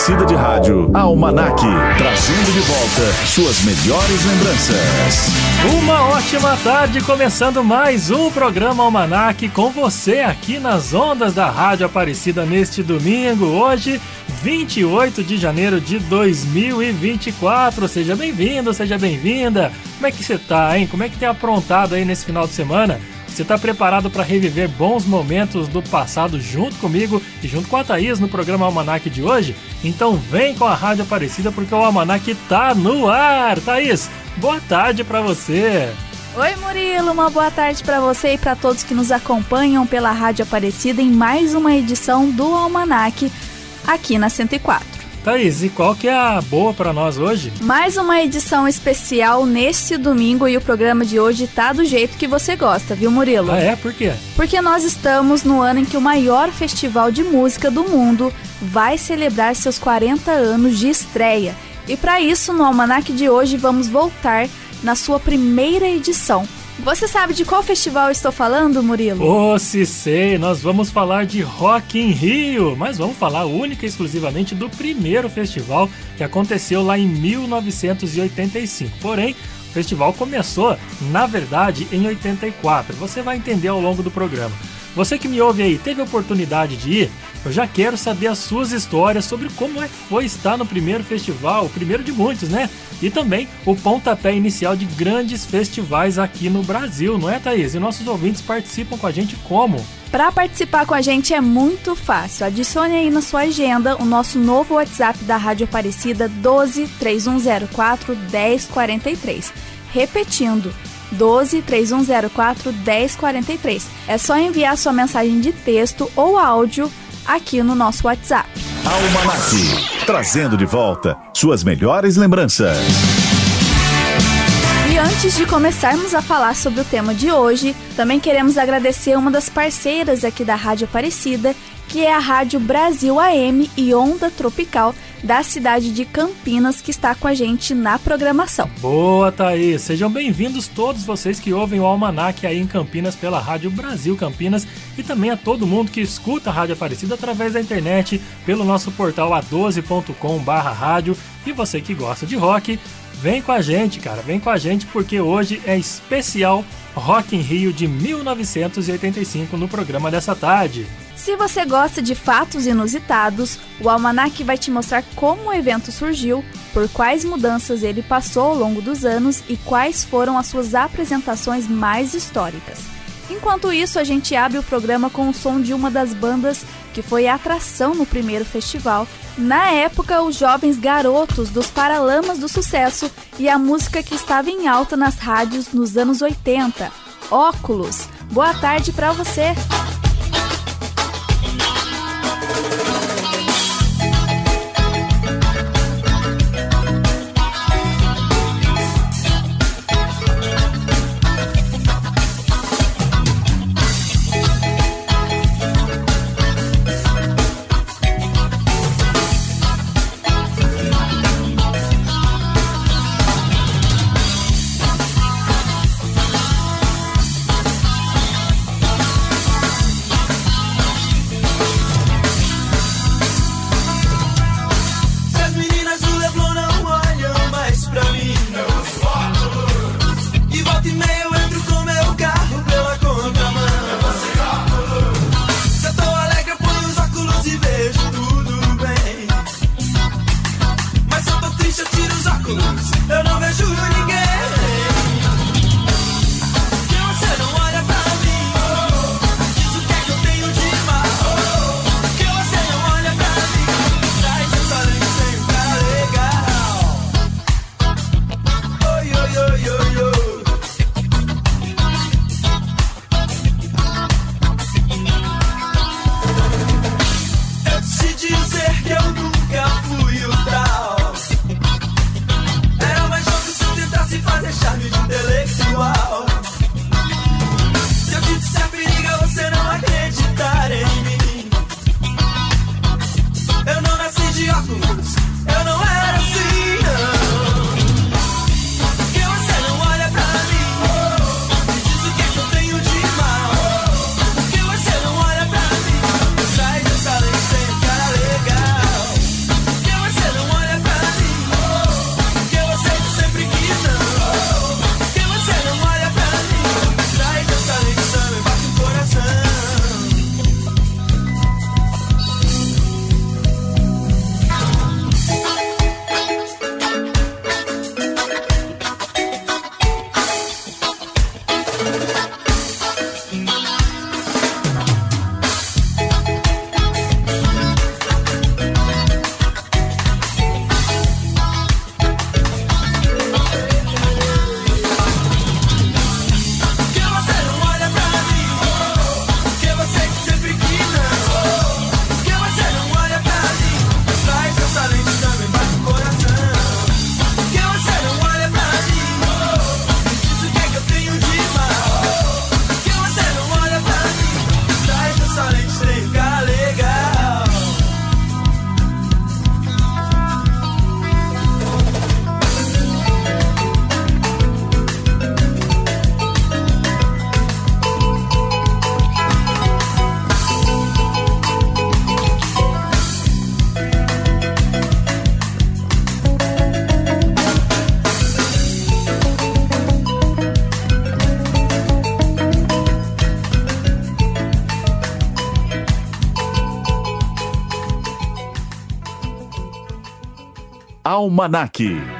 Aparecida de Rádio, Almanac, trazendo de volta suas melhores lembranças. Uma ótima tarde, começando mais um programa Almanac com você aqui nas ondas da Rádio Aparecida neste domingo, hoje, 28 de janeiro de 2024. Seja bem-vindo, seja bem-vinda. Como é que você tá, hein? Como é que tem aprontado aí nesse final de semana? Você está preparado para reviver bons momentos do passado junto comigo e junto com a Thaís no programa Almanac de hoje? Então vem com a Rádio Aparecida porque o Almanac tá no ar. Thaís, boa tarde para você. Oi Murilo, uma boa tarde para você e para todos que nos acompanham pela Rádio Aparecida em mais uma edição do Almanac aqui na 104. Thaís, e qual que é a boa para nós hoje? Mais uma edição especial neste domingo e o programa de hoje tá do jeito que você gosta, viu Murilo? Ah, é? Por quê? Porque nós estamos no ano em que o maior festival de música do mundo vai celebrar seus 40 anos de estreia. E para isso, no almanac de hoje, vamos voltar na sua primeira edição, você sabe de qual festival estou falando, Murilo? Oh, se sei, nós vamos falar de Rock in Rio, mas vamos falar única e exclusivamente do primeiro festival que aconteceu lá em 1985. Porém, o festival começou, na verdade, em 84. Você vai entender ao longo do programa. Você que me ouve aí, teve oportunidade de ir? Eu já quero saber as suas histórias sobre como é que foi estar no primeiro festival, o primeiro de muitos, né? E também o pontapé inicial de grandes festivais aqui no Brasil, não é, Thaís? E nossos ouvintes participam com a gente como? Para participar com a gente é muito fácil. Adicione aí na sua agenda o nosso novo WhatsApp da Rádio Aparecida 12 3104 1043. Repetindo, 12 3104 1043. É só enviar sua mensagem de texto ou áudio aqui no nosso WhatsApp. Almanac, trazendo de volta suas melhores lembranças. E antes de começarmos a falar sobre o tema de hoje, também queremos agradecer uma das parceiras aqui da Rádio Aparecida, que é a Rádio Brasil AM e Onda Tropical da cidade de Campinas, que está com a gente na programação. Boa, Thaís! Sejam bem-vindos todos vocês que ouvem o Almanac aí em Campinas pela Rádio Brasil Campinas e também a todo mundo que escuta a Rádio Aparecida através da internet pelo nosso portal a12.com/rádio e você que gosta de rock, vem com a gente, cara, vem com a gente porque hoje é especial Rock in Rio de 1985 no programa dessa tarde. Se você gosta de fatos inusitados, o Almanac vai te mostrar como o evento surgiu, por quais mudanças ele passou ao longo dos anos e quais foram as suas apresentações mais históricas. Enquanto isso, a gente abre o programa com o som de uma das bandas que foi atração no primeiro festival. Na época, os jovens garotos dos Paralamas do Sucesso e a música que estava em alta nas rádios nos anos 80. Óculos. Boa tarde para você. Almanac.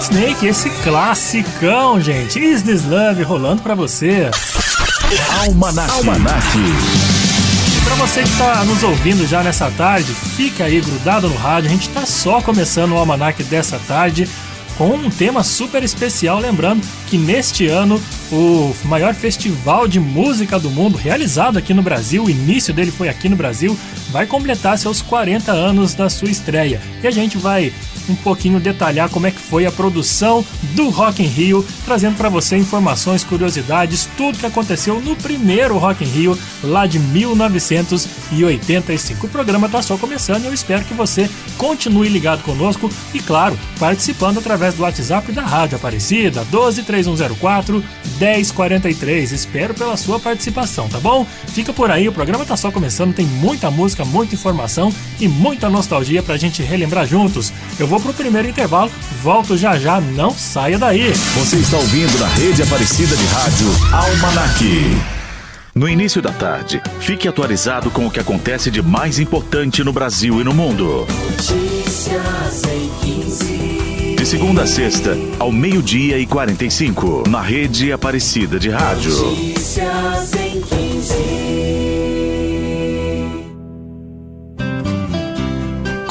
White Snake, esse classicão, gente. Is This Love rolando pra você. Almanac. Almanac. E pra você que tá nos ouvindo já nessa tarde, fica aí grudado no rádio. A gente tá só começando o Almanac dessa tarde com um tema super especial, lembrando que neste ano o maior festival de música do mundo realizado aqui no Brasil, o início dele foi aqui no Brasil, vai completar seus 40 anos da sua estreia. E a gente vai um pouquinho detalhar como é que foi a produção do Rock in Rio, trazendo para você informações, curiosidades, tudo que aconteceu no primeiro Rock in Rio lá de 1985. O programa está só começando e eu espero que você continue ligado conosco e claro, participando através do WhatsApp da Rádio Aparecida 123104 1043. Espero pela sua participação, tá bom? Fica por aí, o programa tá só começando, tem muita música, muita informação e muita nostalgia pra gente relembrar juntos. Eu vou pro primeiro intervalo, volto já já, não saia daí. Você está ouvindo na rede Aparecida de Rádio Almanac. No início da tarde, fique atualizado com o que acontece de mais importante no Brasil e no mundo. Notícias em 15. De segunda a sexta, ao meio-dia e 45, na rede Aparecida de Rádio. Notícias em 15.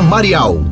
Marial.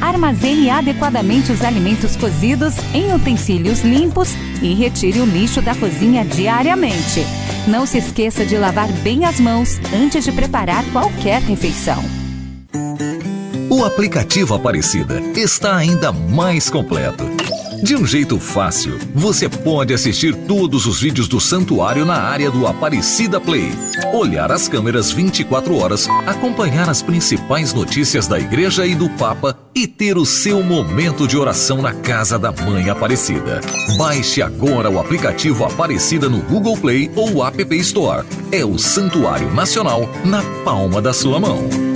Armazene adequadamente os alimentos cozidos em utensílios limpos e retire o lixo da cozinha diariamente. Não se esqueça de lavar bem as mãos antes de preparar qualquer refeição. O aplicativo Aparecida está ainda mais completo. De um jeito fácil, você pode assistir todos os vídeos do santuário na área do Aparecida Play, olhar as câmeras 24 horas, acompanhar as principais notícias da igreja e do Papa e ter o seu momento de oração na casa da Mãe Aparecida. Baixe agora o aplicativo Aparecida no Google Play ou App Store. É o Santuário Nacional na palma da sua mão.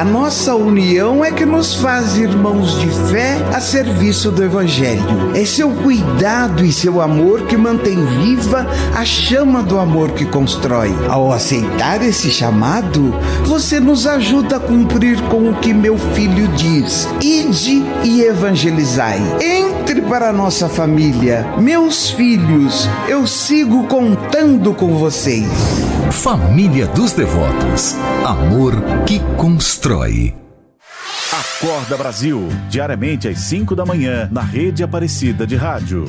A nossa união é que nos faz irmãos de fé a serviço do Evangelho. É seu cuidado e seu amor que mantém viva a chama do amor que constrói. Ao aceitar esse chamado, você nos ajuda a cumprir com o que meu filho diz: ide e evangelizai. Entre para a nossa família. Meus filhos, eu sigo contando com vocês. Família dos Devotos. Amor que constrói. Acorda Brasil, diariamente às 5 da manhã, na rede Aparecida de Rádio.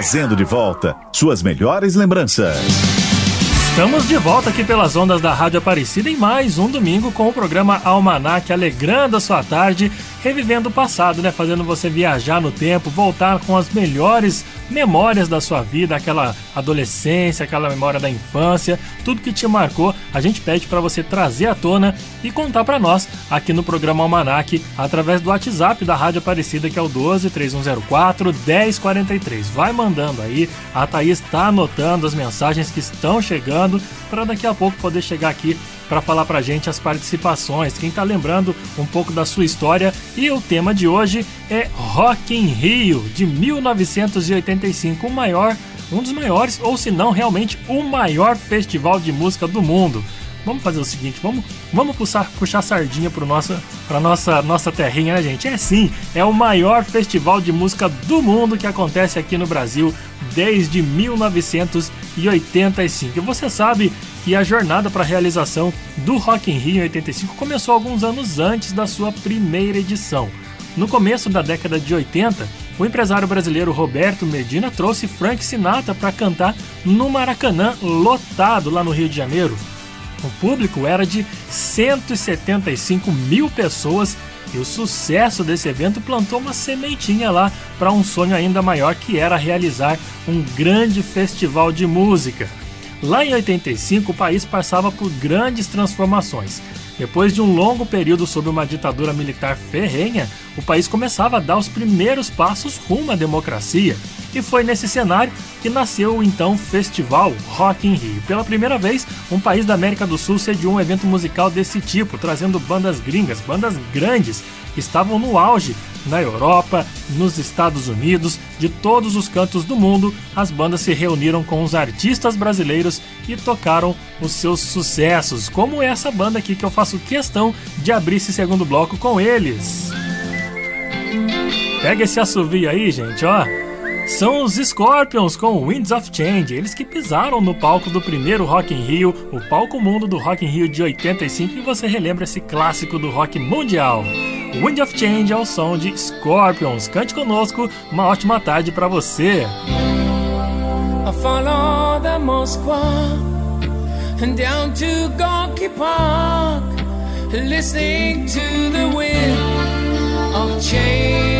Trazendo de volta suas melhores lembranças. Estamos de volta aqui pelas ondas da Rádio Aparecida em mais um domingo com o programa Almanac, alegrando a sua tarde, revivendo o passado, né? Fazendo você viajar no tempo, voltar com as melhores memórias da sua vida, aquela adolescência, aquela memória da infância, tudo que te marcou, a gente pede para você trazer à tona e contar para nós aqui no programa Almanac através do WhatsApp da Rádio Aparecida que é o 12 3104 1043. Vai mandando aí, a Thaís está anotando as mensagens que estão chegando para daqui a pouco poder chegar aqui para falar para gente as participações, quem está lembrando um pouco da sua história. E o tema de hoje é Rock in Rio, de 1985, o maior, um dos maiores, ou se não realmente o maior festival de música do mundo. Vamos fazer o seguinte, vamos, vamos puxar, puxar sardinha para nossa, pra nossa, nossa terrinha, né, gente? É sim, é o maior festival de música do mundo que acontece aqui no Brasil desde 1985. E você sabe que a jornada para a realização do Rock in Rio em 85 começou alguns anos antes da sua primeira edição. No começo da década de 80, o empresário brasileiro Roberto Medina trouxe Frank Sinatra para cantar no Maracanã, lotado lá no Rio de Janeiro. O público era de 175 mil pessoas e o sucesso desse evento plantou uma sementinha lá para um sonho ainda maior que era realizar um grande festival de música. Lá em 85, o país passava por grandes transformações. Depois de um longo período sob uma ditadura militar ferrenha, o país começava a dar os primeiros passos rumo à democracia. E foi nesse cenário que nasceu o então Festival Rock in Rio. Pela primeira vez, um país da América do Sul sediou um evento musical desse tipo, trazendo bandas gringas, bandas grandes, que estavam no auge na Europa, nos Estados Unidos, de todos os cantos do mundo, as bandas se reuniram com os artistas brasileiros e tocaram os seus sucessos, como essa banda aqui que eu faço questão de abrir esse segundo bloco com eles. Pega esse assovio aí, gente, ó. São os Scorpions com Winds of Change, eles que pisaram no palco do primeiro Rock in Rio, o palco mundo do Rock in Rio de 85, e você relembra esse clássico do rock mundial. Wind of Change é o som de Scorpions. Cante conosco, uma ótima tarde para você. I follow the Moskva and down to Gorky Park, listening to the wind of change.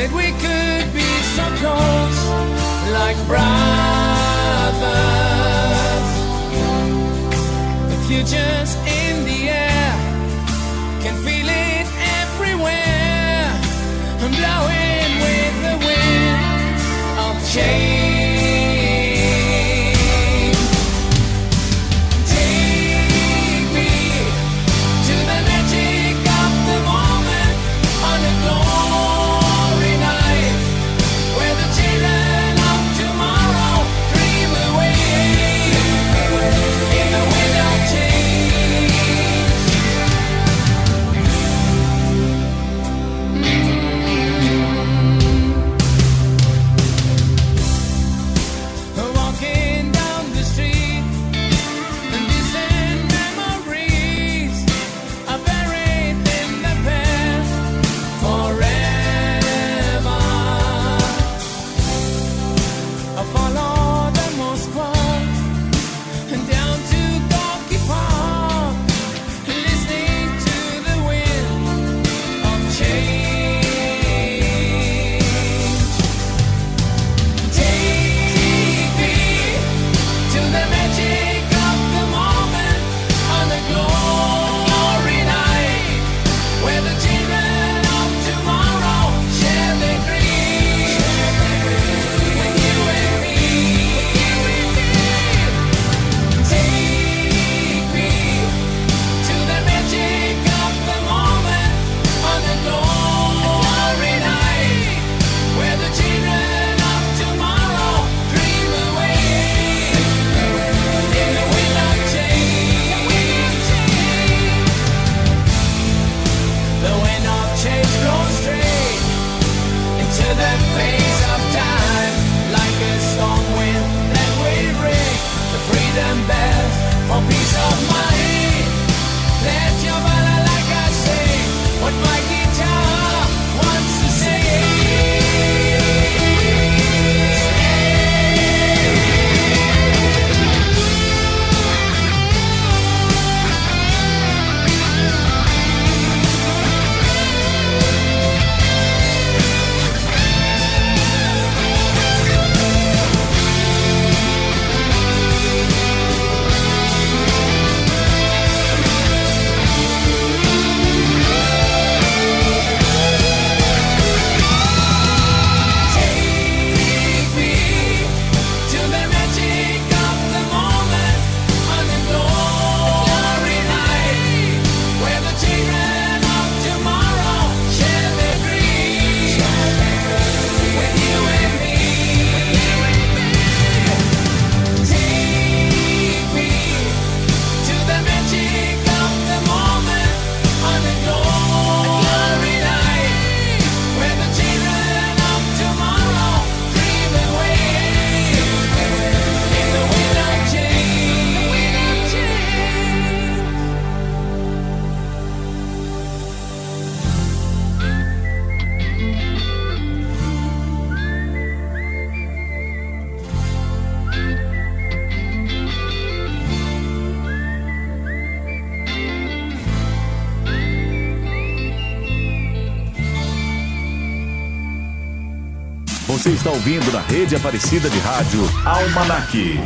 That we could be so close, like brothers. The future's in the air, can feel it everywhere, I'm blowing with the wind of change. Ouvindo na rede Aparecida de Rádio Almanac.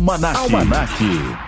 Almanac. Almanac.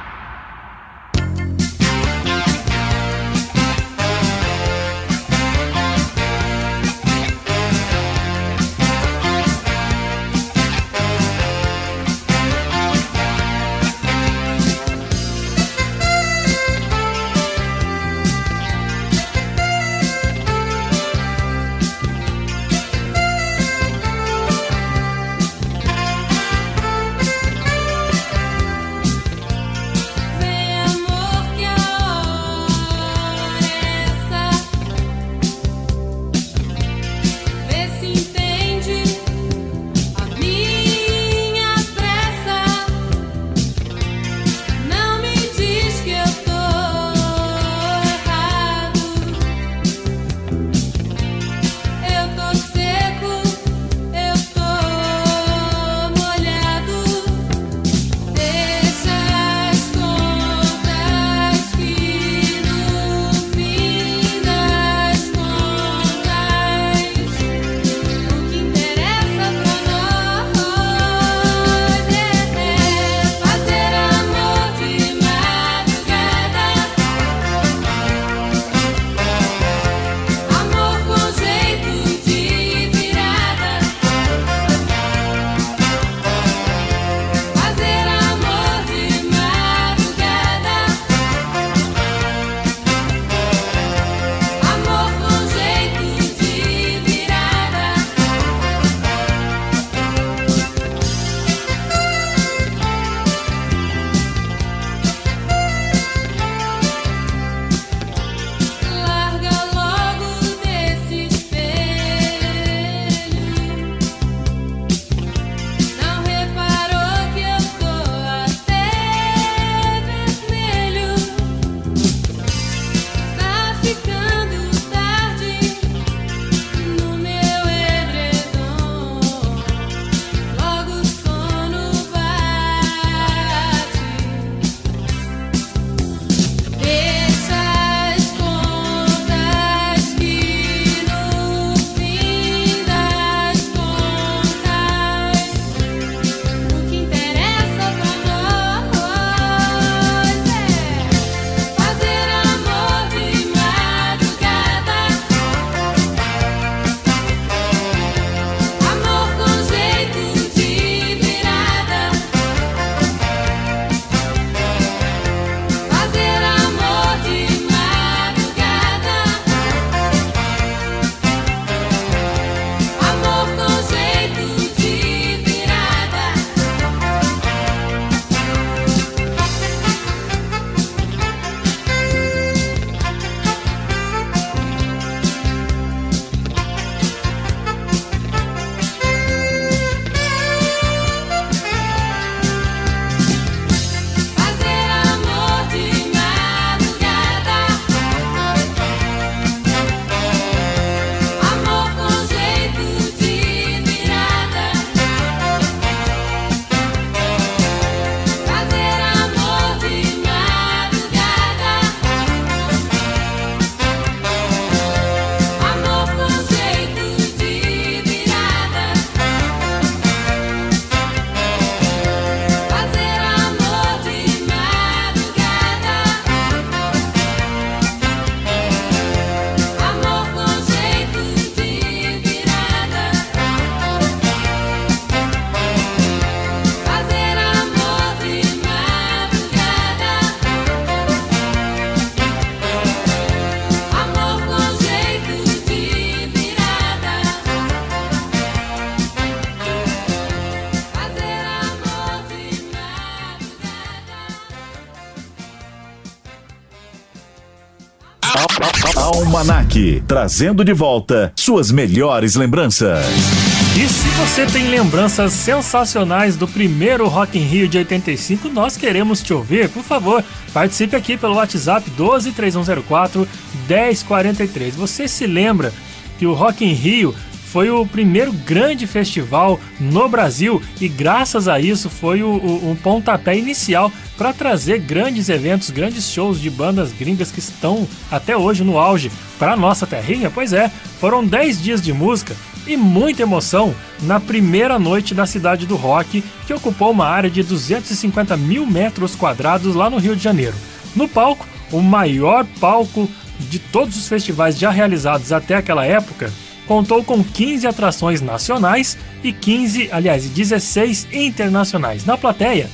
Trazendo de volta suas melhores lembranças. E se você tem lembranças sensacionais do primeiro Rock in Rio de 85, nós queremos te ouvir. Por favor, participe aqui pelo WhatsApp 123104 1043. Você se lembra que o Rock in Rio foi o primeiro grande festival no Brasil e graças a isso foi o, o pontapé inicial para trazer grandes eventos, grandes shows de bandas gringas que estão até hoje no auge para nossa terrinha. Pois é, foram 10 dias de música e muita emoção na primeira noite da cidade do rock, que ocupou uma área de 250 mil metros quadrados lá no Rio de Janeiro. No palco, o maior palco de todos os festivais já realizados até aquela época, contou com 15 atrações nacionais e 15, aliás, 16 internacionais. Na plateia,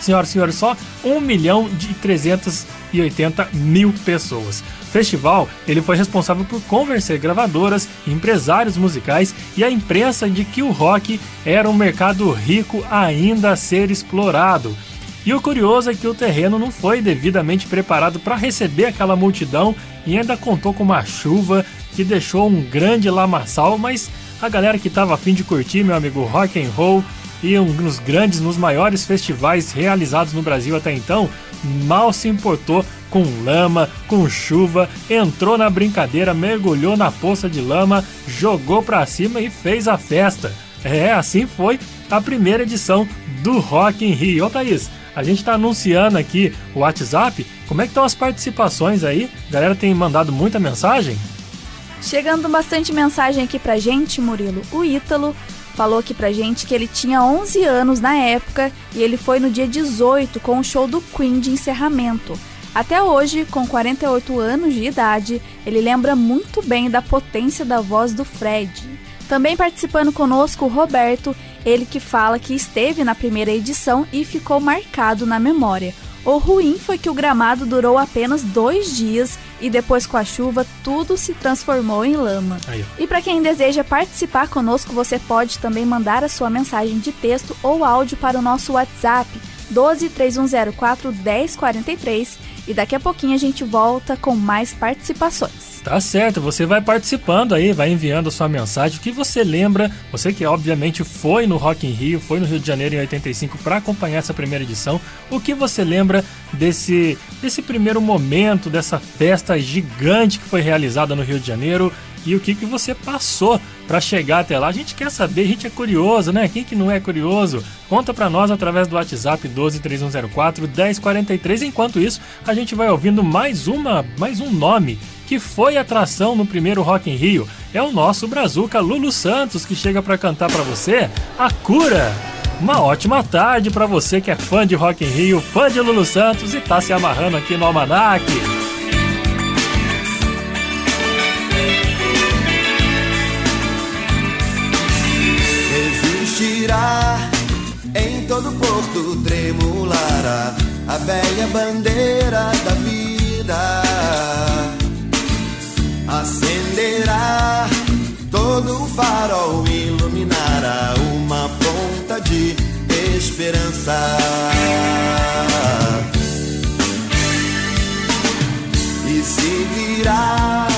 senhoras e senhores, só 1 milhão de 380 mil pessoas. O festival ele foi responsável por convencer gravadoras, empresários musicais e a imprensa de que o rock era um mercado rico ainda a ser explorado. E o curioso é que o terreno não foi devidamente preparado para receber aquela multidão e ainda contou com uma chuva que deixou um grande lamaçal, mas a galera que estava afim de curtir, meu amigo, rock and roll um dos grandes, nos maiores festivais realizados no Brasil até então, mal se importou com lama, com chuva, entrou na brincadeira, mergulhou na poça de lama, jogou para cima e fez a festa. É, assim foi a primeira edição do Rock in Rio. Ô Thaís, a gente está anunciando aqui o WhatsApp. Como é que estão as participações aí? A galera tem mandado muita mensagem? Chegando bastante mensagem aqui pra gente, Murilo. O Ítalo falou aqui pra gente que ele tinha 11 anos na época e ele foi no dia 18 com o show do Queen de encerramento. Até hoje, com 48 anos de idade, ele lembra muito bem da potência da voz do Fred. Também participando conosco o Roberto, ele que fala que esteve na primeira edição e ficou marcado na memória. O ruim foi que o gramado durou apenas dois dias e depois com a chuva tudo se transformou em lama. Aí, e para quem deseja participar conosco, você pode também mandar a sua mensagem de texto ou áudio para o nosso WhatsApp 12 3104 1043 e daqui a pouquinho a gente volta com mais participações. Tá certo, você vai participando aí, vai enviando a sua mensagem, o que você lembra, você que obviamente foi no Rock in Rio, foi no Rio de Janeiro em 85 para acompanhar essa primeira edição, o que você lembra desse, desse primeiro momento, dessa festa gigante que foi realizada no Rio de Janeiro e o que, que você passou para chegar até lá. A gente quer saber, a gente é curioso, né? Quem que não é curioso? Conta para nós através do WhatsApp 123104 1043. Enquanto isso, a gente vai ouvindo mais uma, mais um nome que foi atração no primeiro Rock in Rio. É o nosso brazuca Lulu Santos que chega para cantar para você A Cura. Uma ótima tarde para você que é fã de Rock in Rio, fã de Lulu Santos e tá se amarrando aqui no Almanac. Em todo porto tremulará a velha bandeira da vida. Acenderá, todo o farol iluminará uma ponta de esperança. E se virá,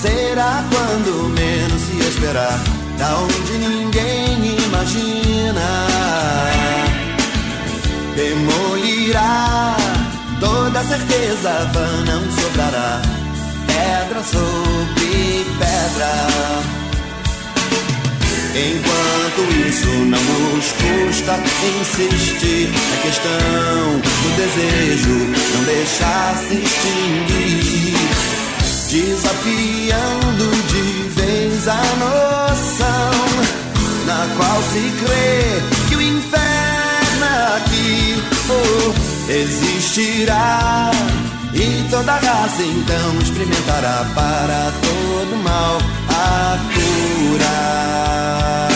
será quando menos se esperar, da onde ninguém imagina. Demolirá, toda certeza vã não sobrará pedra sobre pedra. Enquanto isso não nos custa insistir na questão do desejo, não deixar se extinguir, desafiando de vez a noção na qual se crê que o inferno aqui oh, existirá e toda raça então experimentará para todo mal a cura.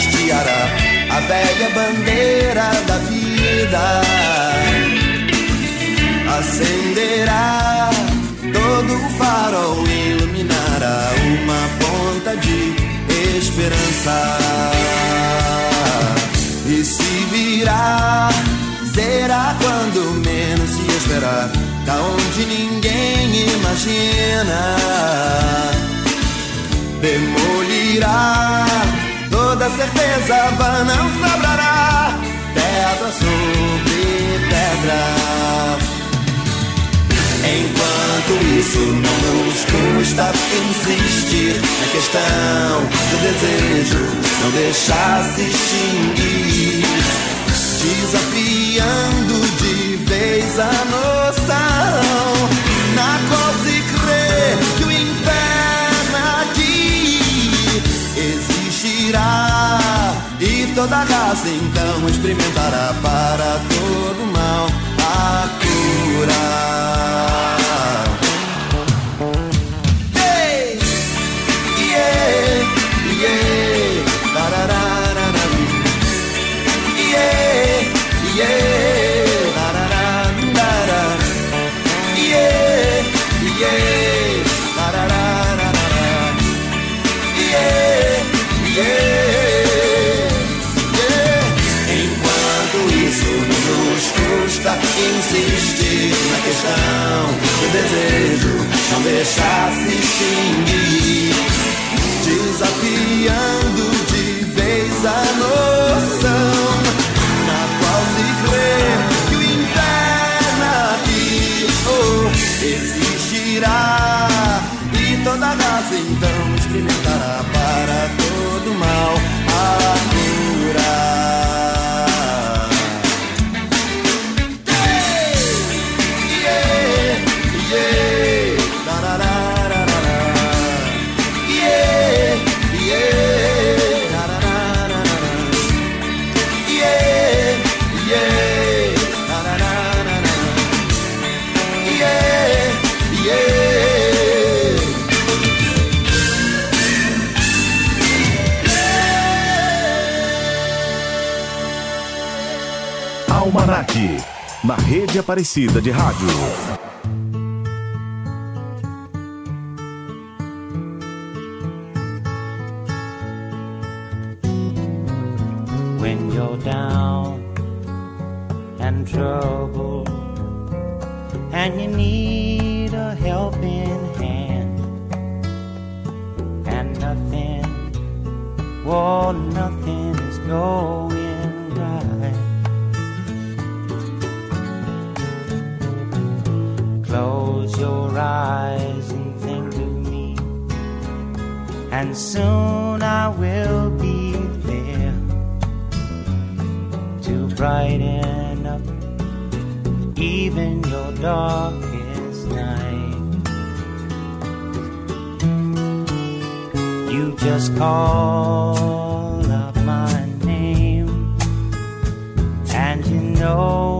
Hasteará a velha bandeira da vida acenderá, todo o farol iluminará uma ponta de esperança. E se virá, será quando menos se esperar, da onde ninguém imagina. Demolirá, toda certeza não sobrará, pedra sobre pedra. Enquanto isso não nos custa insistir na questão do desejo, não deixar se extinguir, desafiando de vez a noção na qual se crê que o existirá e toda raça então experimentará para todo mal a cura. na do desejo, não deixar se extinguir, desafiando de vez a noção na qual se crê que o inferno aqui oh, existirá e toda raça então experimentará para todo mal a cura. Na rede Aparecida de Rádio. And soon I will be there to brighten up even your darkest night. You just call up my name, and you know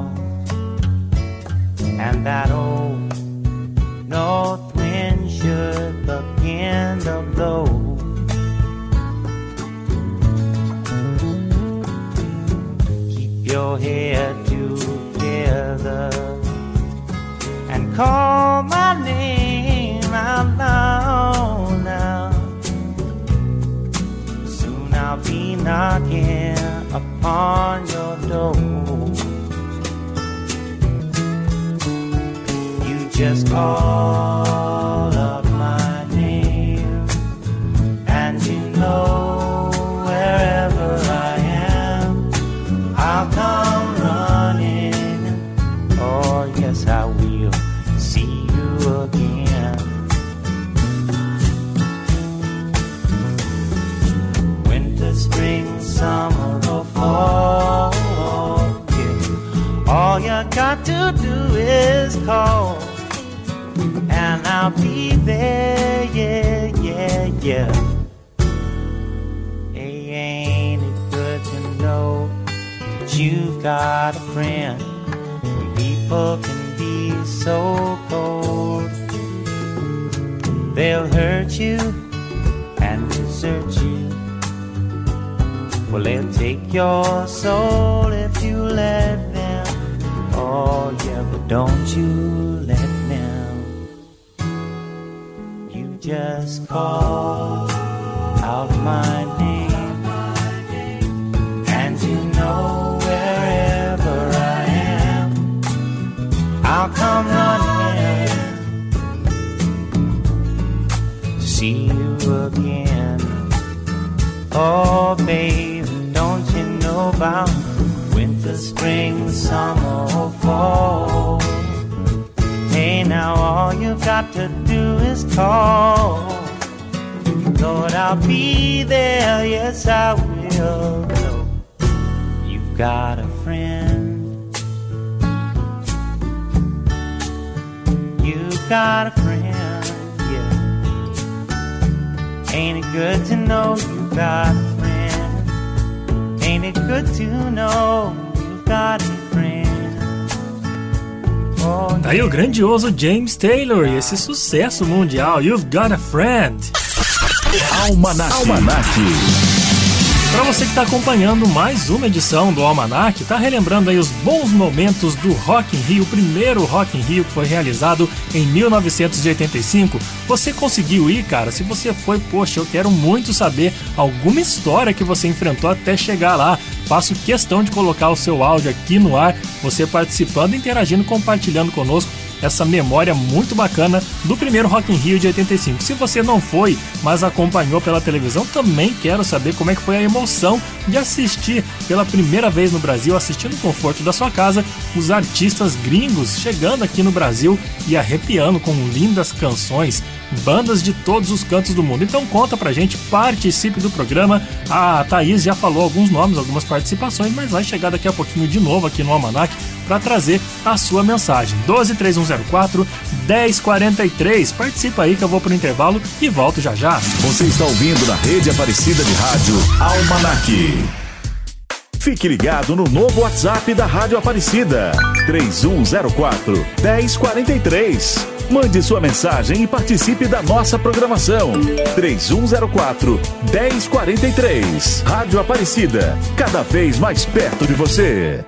that old north wind should begin to blow. Keep your head together and call my name out loud now. Soon I'll be knocking upon your door. Just call up my name, and you know wherever I am, I'll come running. Oh, yes, I will see you again. Winter, spring, summer, or fall. Yeah. All you got to do is call, I'll be there. Yeah, yeah, yeah. Hey, ain't it good to know that you've got a friend? people can be so cold. They'll hurt you and desert you. Well, they'll take your soul if you let them. Oh, yeah, but don't you just call out my name, and you know wherever I am, I'll come running to see you again. Oh, babe, don't you know about do is call. Lord, I'll be there, yes, I will. know You've got a friend. You've got a friend, yeah. Ain't it good to know you've got a friend? Ain't it good to know you've got a Tá aí o grandioso James Taylor e esse sucesso mundial, You've Got a Friend. Almanac. Almanac. Para você que está acompanhando mais uma edição do Almanac, tá relembrando aí os bons momentos do Rock in Rio, o primeiro Rock in Rio que foi realizado em 1985. Você conseguiu ir, cara? Se você foi, poxa, eu quero muito saber alguma história que você enfrentou até chegar lá. Faço questão de colocar o seu áudio aqui no ar, você participando, interagindo, compartilhando conosco essa memória muito bacana do primeiro Rock in Rio de 85. Se você não foi, mas acompanhou pela televisão, também quero saber como é que foi a emoção de assistir pela primeira vez no Brasil, assistindo no conforto da sua casa, os artistas gringos chegando aqui no Brasil e arrepiando com lindas canções, bandas de todos os cantos do mundo. Então conta pra gente, participe do programa. A Thaís já falou alguns nomes, algumas participações, mas vai chegar daqui a pouquinho de novo aqui no Almanac para trazer a sua mensagem. 123104 1043. Participa aí que eu vou pro intervalo e volto já já. Você está ouvindo na rede Aparecida de Rádio Almanac. Fique ligado no novo WhatsApp da Rádio Aparecida. 3104 1043. Mande sua mensagem e participe da nossa programação. 3104 1043. Rádio Aparecida, cada vez mais perto de você.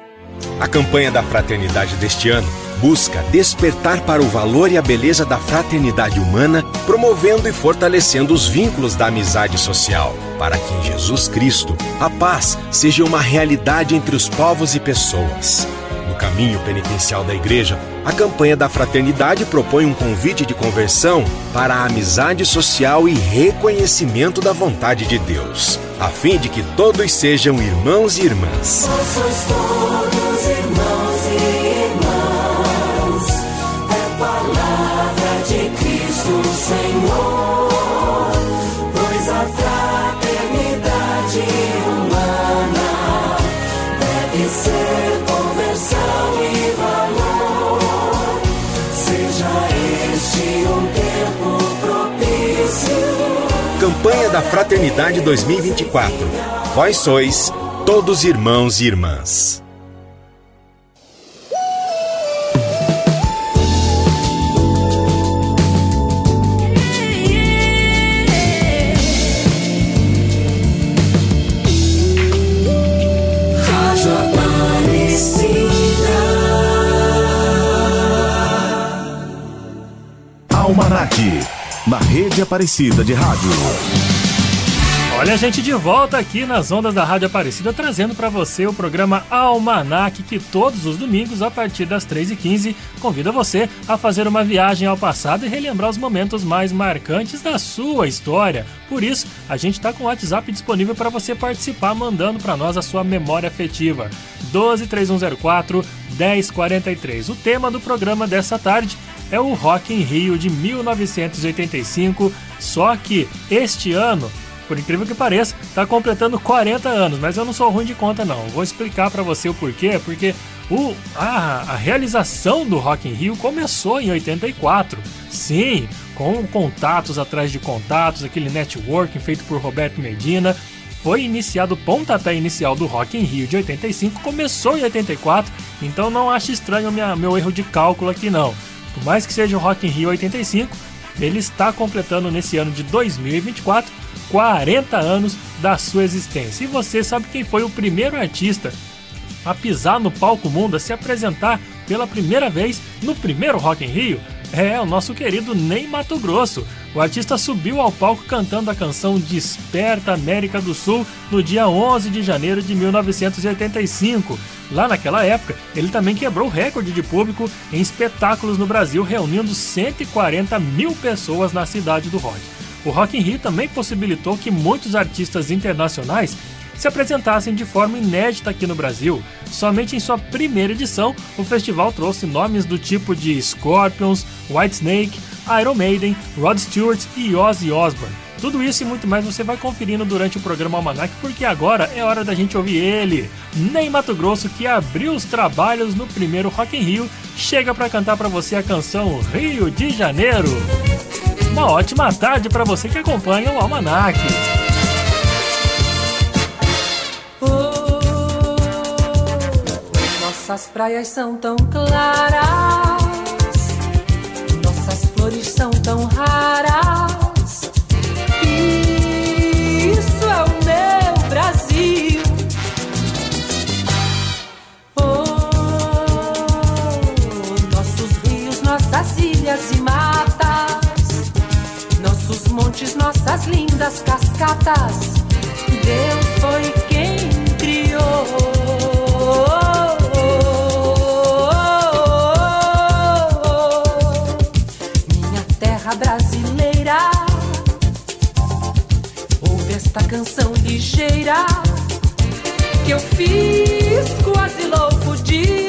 A campanha da fraternidade deste ano busca despertar para o valor e a beleza da fraternidade humana, promovendo e fortalecendo os vínculos da amizade social, para que em Jesus Cristo a paz seja uma realidade entre os povos e pessoas. No caminho penitencial da Igreja, a campanha da fraternidade propõe um convite de conversão para a amizade social e reconhecimento da vontade de Deus, a fim de que todos sejam irmãos e irmãs. Todos irmãos Fraternidade 2024. Vós sois todos irmãos e irmãs. Rádio Aparecida. Almanac, na rede Aparecida de Rádio. Olha a gente de volta aqui nas ondas da Rádio Aparecida, trazendo para você o programa Almanac, que todos os domingos, a partir das 3h15, convida você a fazer uma viagem ao passado e relembrar os momentos mais marcantes da sua história. Por isso, a gente está com o WhatsApp disponível para você participar, mandando para nós a sua memória afetiva. 123104 1043. O tema do programa dessa tarde é o Rock in Rio de 1985, só que este ano por incrível que pareça, está completando 40 anos, mas eu não sou ruim de conta não. Vou explicar para você o porquê, porque o, a, a realização do Rock in Rio começou em 84. Sim, com contatos atrás de contatos, aquele networking feito por Roberto Medina. foi iniciado o pontapé inicial do Rock in Rio de 85, começou em 84, então não acho estranho minha, meu erro de cálculo aqui não. Por mais que seja o Rock in Rio 85, ele está completando nesse ano de 2024 40 anos da sua existência. E você sabe quem foi o primeiro artista a pisar no palco mundo, a se apresentar pela primeira vez no primeiro Rock in Rio? É o nosso querido Ney Mato Grosso. O artista subiu ao palco cantando a canção Desperta América do Sul no dia 11 de janeiro de 1985. Lá naquela época, ele também quebrou o recorde de público em espetáculos no Brasil, reunindo 140 mil pessoas na cidade do rock. O Rock in Rio também possibilitou que muitos artistas internacionais se apresentassem de forma inédita aqui no Brasil. Somente em sua primeira edição, o festival trouxe nomes do tipo de Scorpions, Whitesnake, Iron Maiden, Rod Stewart e Ozzy Osbourne. Tudo isso e muito mais você vai conferindo durante o programa Almanac, porque agora é hora da gente ouvir ele, Ney Mato Grosso, que abriu os trabalhos no primeiro Rock in Rio, chega para cantar para você a canção Rio de Janeiro. Uma ótima tarde para você que acompanha o Almanac. Nossas praias são tão claras, nossas flores são tão raras. Montes, nossas lindas cascatas. Deus foi quem criou. esta canção ligeira que eu fiz quase louco de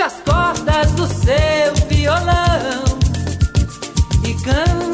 tanja as cordas do seu violão e canto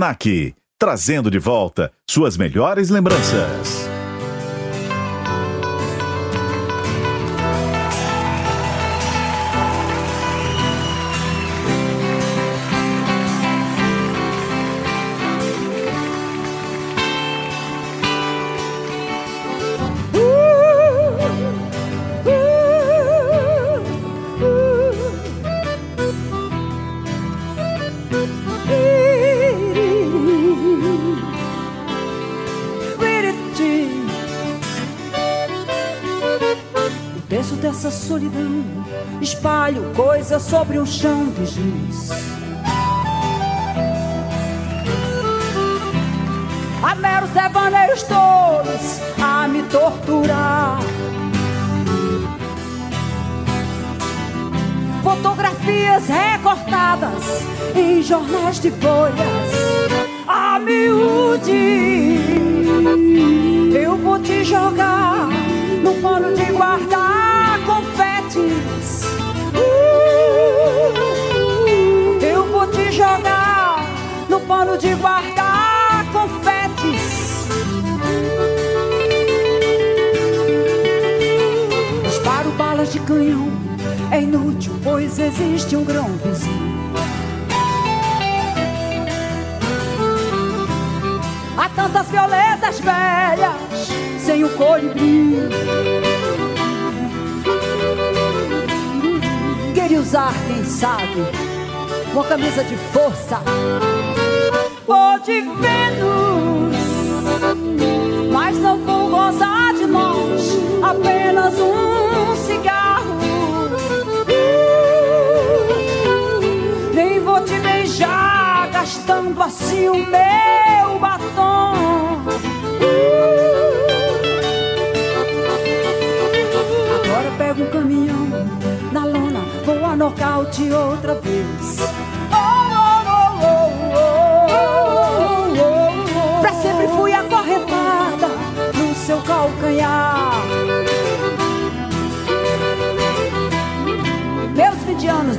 Almanac, trazendo de volta suas melhores lembranças. Sobre um chão de giz. Há meros devaneios todos a me torturar. Fotografias recortadas em jornais de folhas. A miúde, eu vou te jogar no pano de guardar no pano de guardar confetes. Disparo balas canhão é inútil, pois existe um grão vizinho. Há tantas violetas velhas sem o colibri. Queria usar, quem sabe, uma camisa de força de Vênus, mas não vou gozar de nós apenas um cigarro. Nem vou te beijar gastando assim o meu batom. Agora pego um caminhão na lona, vou a nocaute outra vez.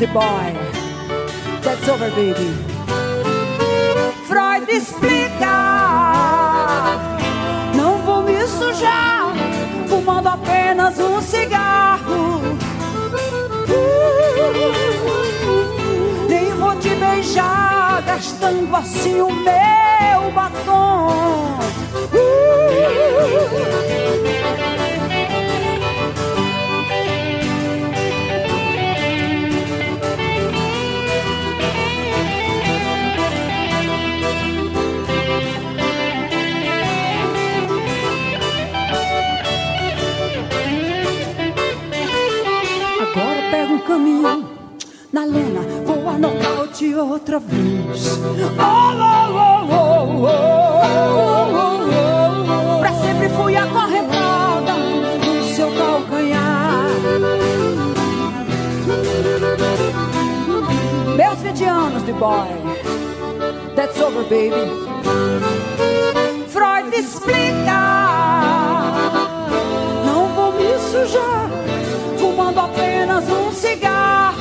20 anos de boy, that's over, baby. Freud explica, não vou me sujar, fumando apenas um cigarro. Nem vou te beijar, gastando assim o meu batom. Agora a nocaute outra vez. Oh, oh, oh. Pra sempre fui acorrentada no seu calcanhar. Meus 20 anos de boy, that's over, baby. Freud explica, não vou me sujar fumando apenas um cigarro.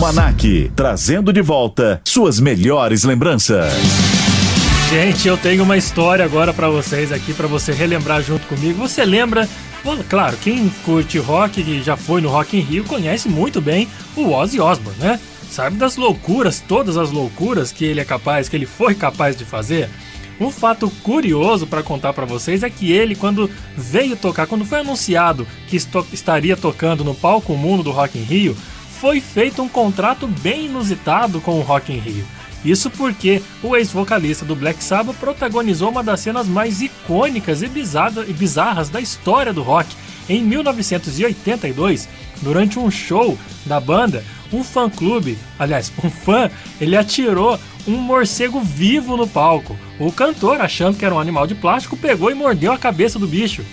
Almanac, trazendo de volta suas melhores lembranças. Gente, eu tenho uma história agora pra vocês aqui, pra você relembrar junto comigo. Você lembra? Bom, claro, quem curte rock e já foi no Rock in Rio conhece muito bem o Ozzy Osbourne, né? Sabe das loucuras, todas as loucuras que ele é capaz, que ele foi capaz de fazer? Um fato curioso pra contar pra vocês é que ele, quando veio tocar, quando foi anunciado que estaria tocando no palco mundo do Rock in Rio, foi feito um contrato bem inusitado com o Rock in Rio. Isso porque o ex-vocalista do Black Sabbath protagonizou uma das cenas mais icônicas e, bizarra- bizarras da história do rock. Em 1982, durante um show da banda, um fã-clube, aliás, um fã, ele atirou um morcego vivo no palco. O cantor, achando que era um animal de plástico, pegou e mordeu a cabeça do bicho.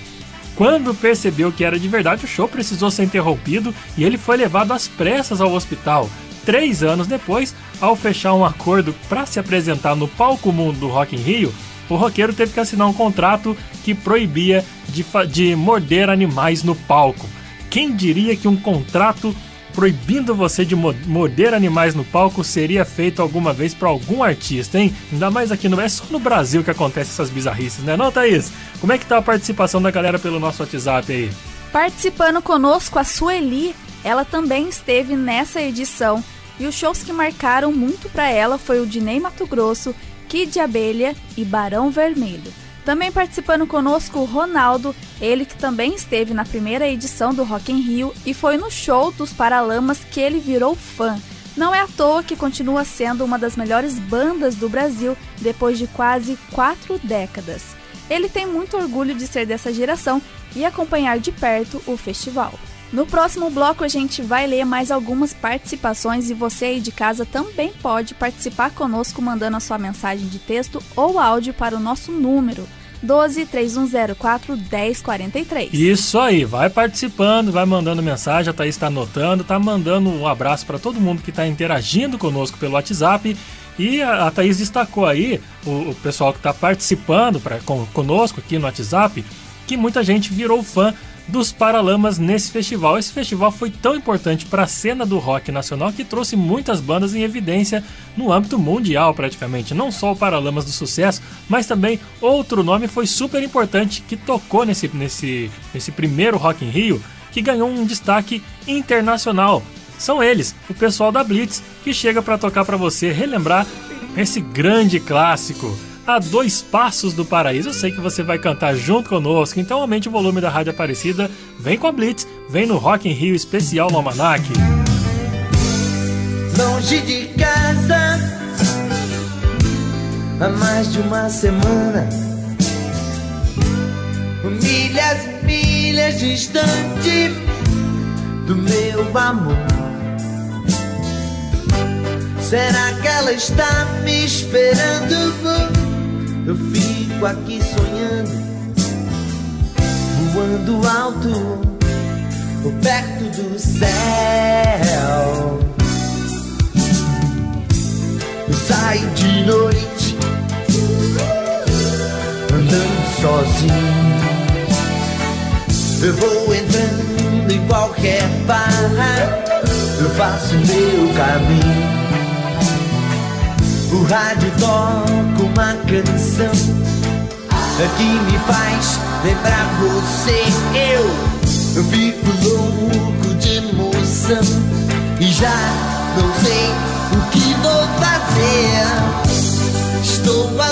Quando percebeu que era de verdade, o show precisou ser interrompido e ele foi levado às pressas ao hospital. Três anos depois, ao fechar um acordo para se apresentar no palco mundo do Rock in Rio, o roqueiro teve que assinar um contrato que proibia de, de morder animais no palco. Quem diria que um contrato proibindo você de mo- morder animais no palco seria feito alguma vez para algum artista, hein? Ainda mais aqui no é só no Brasil que acontece essas bizarrices, né? Não, Thaís? Como é que tá a participação da galera pelo nosso WhatsApp aí? Participando conosco a Sueli, ela também esteve nessa edição e os shows que marcaram muito para ela foi o de Ney Mato Grosso, Kid de Abelha e Barão Vermelho. Também participando conosco o Ronaldo, ele que também esteve na primeira edição do Rock in Rio e foi no show dos Paralamas que ele virou fã. Não é à toa que continua sendo uma das melhores bandas do Brasil depois de quase quatro décadas. Ele tem muito orgulho de ser dessa geração e acompanhar de perto o festival. No próximo bloco a gente vai ler mais algumas participações e você aí de casa também pode participar conosco mandando a sua mensagem de texto ou áudio para o nosso número 12 3104 1043. Isso aí, vai participando, vai mandando mensagem, a Thaís está anotando, tá mandando um abraço para todo mundo que está interagindo conosco pelo WhatsApp. E a, Thaís destacou aí o, o pessoal que está participando pra, com, conosco aqui no WhatsApp, que muita gente virou fã dos Paralamas nesse festival. Esse festival foi tão importante para a cena do rock nacional que trouxe muitas bandas em evidência no âmbito mundial praticamente. Não só o Paralamas do Sucesso, mas também outro nome foi super importante que tocou nesse, nesse, nesse primeiro Rock in Rio, que ganhou um destaque internacional. São eles, o pessoal da Blitz, que chega para tocar para você relembrar esse grande clássico a dois passos do paraíso. Eu sei que você vai cantar junto conosco, então aumente o volume da Rádio Aparecida. Vem com a Blitz, vem no Rock in Rio especial no Almanac. longe de casa há mais de uma semana. Milhas e milhas distante do meu amor. Será que ela está me esperando? Eu fico aqui sonhando, voando alto, perto do céu. Eu saio de noite andando sozinho. Eu vou entrando em qualquer barra, eu faço meu caminho. O rádio toca uma canção que me faz lembrar você. Eu, eu fico louco de emoção e já não sei o que vou fazer. Estou a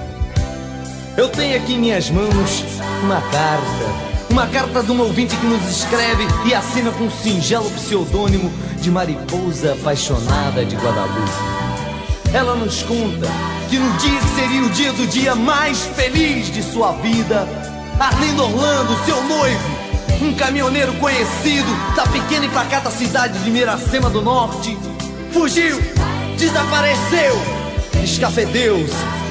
Eu tenho aqui em minhas mãos uma carta. Uma carta de um ouvinte que nos escreve e assina com um singelo pseudônimo de Mariposa Apaixonada de Guadalupe. Ela nos conta que no dia que seria o dia do dia mais feliz de sua vida, Arlindo Orlando, seu noivo, um caminhoneiro conhecido da pequena e pacata cidade de Miracema do Norte, fugiu, desapareceu, escafedeu-se.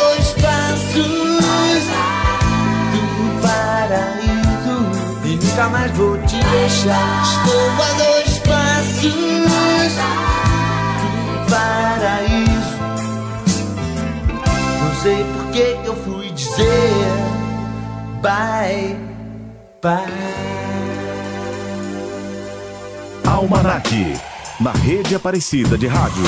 mais vou te deixar. Estou a dois passos do paraíso. Não sei por que eu fui dizer bye bye. Almanac, na rede Aparecida de Rádio.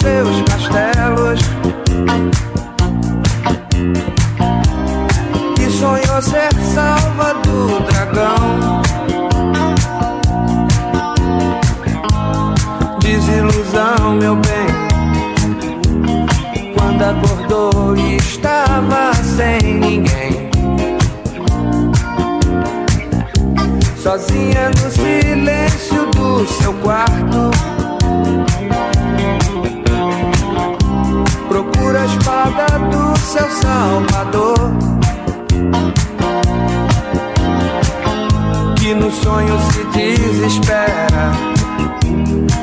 Seus castelos salvador. Que no sonho se desespera.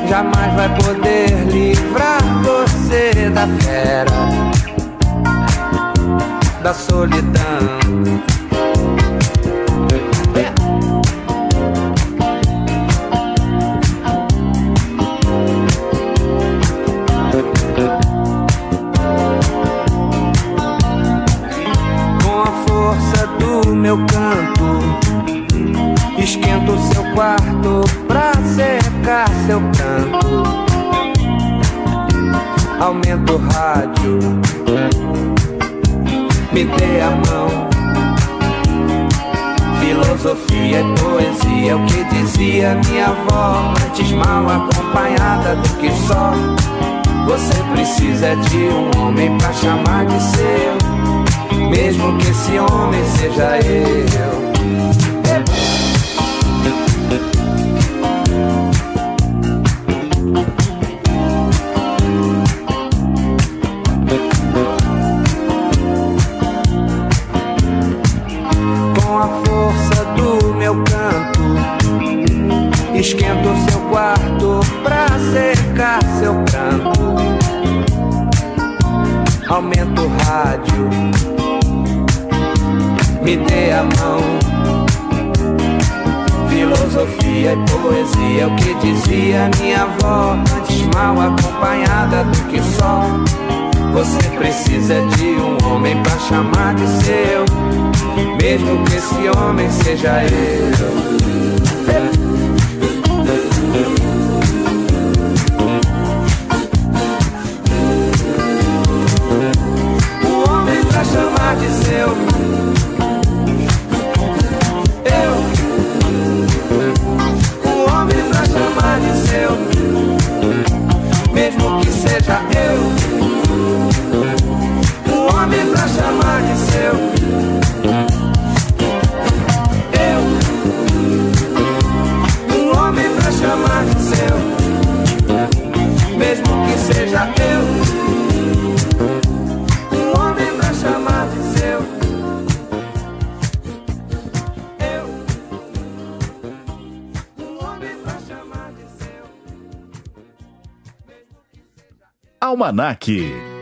Jamais vai poder livrar você da fera, da solidão. Só. Você precisa de um homem pra chamar de seu. Mesmo que esse homem seja eu. Homem Almanac.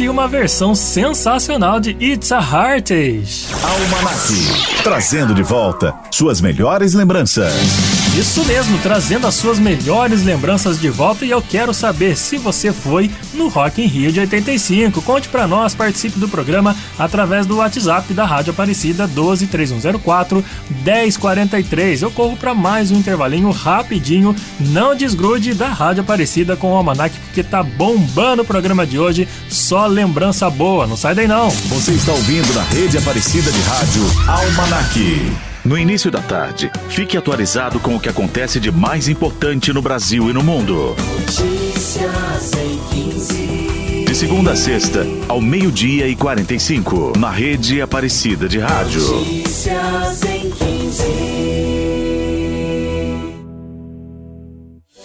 E uma versão sensacional de It's a Heartache. Almanac, trazendo de volta suas melhores lembranças. Isso mesmo, trazendo as suas melhores lembranças de volta e eu quero saber se você foi no Rock in Rio de 85. Conte pra nós, participe do programa através do WhatsApp da Rádio Aparecida 123104 1043. Eu corro pra mais um intervalinho rapidinho. Não desgrude da Rádio Aparecida com o Almanac porque tá bombando o programa de hoje. Só lembrança boa, não sai daí não. Você está ouvindo na rede Aparecida de Rádio Almanac. No início da tarde, fique atualizado com o que acontece de mais importante no Brasil e no mundo. Notícias em 15. De segunda a sexta, ao meio-dia e 45, na rede Aparecida de Rádio. Notícias em 15.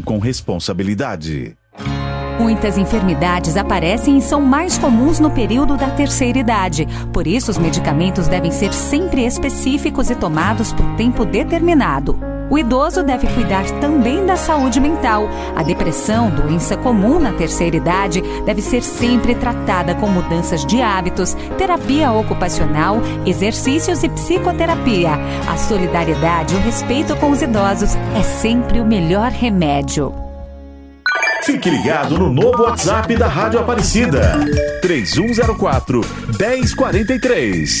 Com responsabilidade. Muitas enfermidades aparecem e são mais comuns no período da terceira idade. Por isso, os medicamentos devem ser sempre específicos e tomados por tempo determinado. O idoso deve cuidar também da saúde mental. A depressão, doença comum na terceira idade, deve ser sempre tratada com mudanças de hábitos, terapia ocupacional, exercícios e psicoterapia. A solidariedade e o respeito com os idosos é sempre o melhor remédio. Fique ligado no novo WhatsApp da Rádio Aparecida. 3104 1043.